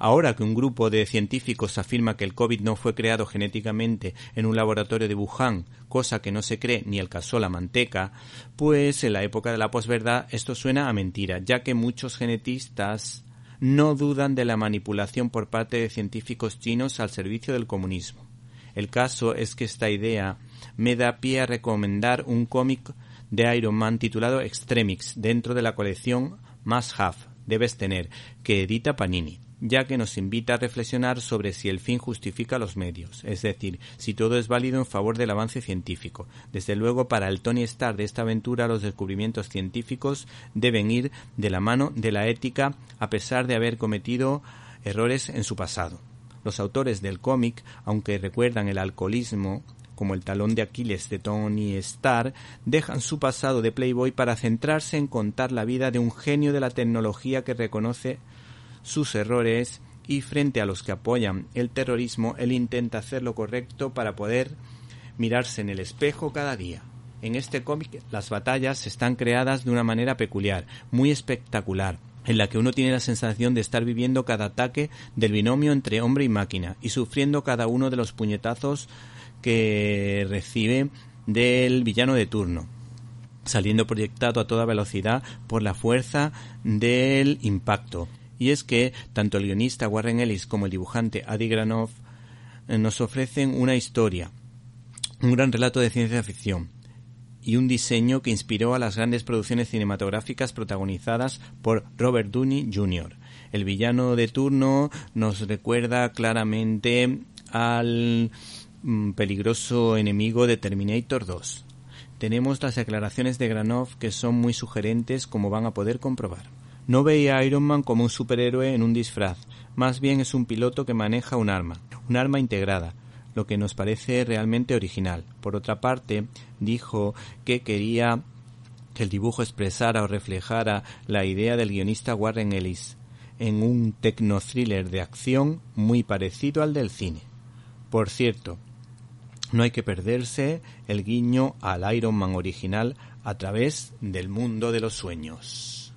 Ahora que un grupo de científicos afirma que el COVID no fue creado genéticamente en un laboratorio de Wuhan, cosa que no se cree ni el caso la manteca, pues en la época de la posverdad esto suena a mentira, ya que muchos genetistas no dudan de la manipulación por parte de científicos chinos al servicio del comunismo. El caso es que esta idea me da pie a recomendar un cómic de Iron Man titulado Extremix dentro de la colección Must Have, debes tener, que edita Panini ya que nos invita a reflexionar sobre si el fin justifica los medios, es decir, si todo es válido en favor del avance científico. Desde luego, para el Tony Stark de esta aventura, los descubrimientos científicos deben ir de la mano de la ética, a pesar de haber cometido errores en su pasado. Los autores del cómic, aunque recuerdan el alcoholismo como el talón de Aquiles de Tony Stark, dejan su pasado de Playboy para centrarse en contar la vida de un genio de la tecnología que reconoce sus errores y frente a los que apoyan el terrorismo, él intenta hacer lo correcto para poder mirarse en el espejo cada día. En este cómic las batallas están creadas de una manera peculiar, muy espectacular, en la que uno tiene la sensación de estar viviendo cada ataque del binomio entre hombre y máquina y sufriendo cada uno de los puñetazos que recibe del villano de turno, saliendo proyectado a toda velocidad por la fuerza del impacto y es que tanto el guionista Warren Ellis como el dibujante Adi Granoff eh, nos ofrecen una historia, un gran relato de ciencia ficción y un diseño que inspiró a las grandes producciones cinematográficas protagonizadas por Robert Downey Jr. El villano de turno nos recuerda claramente al mm, peligroso enemigo de Terminator 2. Tenemos las declaraciones de Granoff que son muy sugerentes como van a poder comprobar. No veía a Iron Man como un superhéroe en un disfraz, más bien es un piloto que maneja un arma, un arma integrada, lo que nos parece realmente original. Por otra parte, dijo que quería que el dibujo expresara o reflejara la idea del guionista Warren Ellis en un tecno-thriller de acción muy parecido al del cine. Por cierto, no hay que perderse el guiño al Iron Man original a través del mundo de los sueños.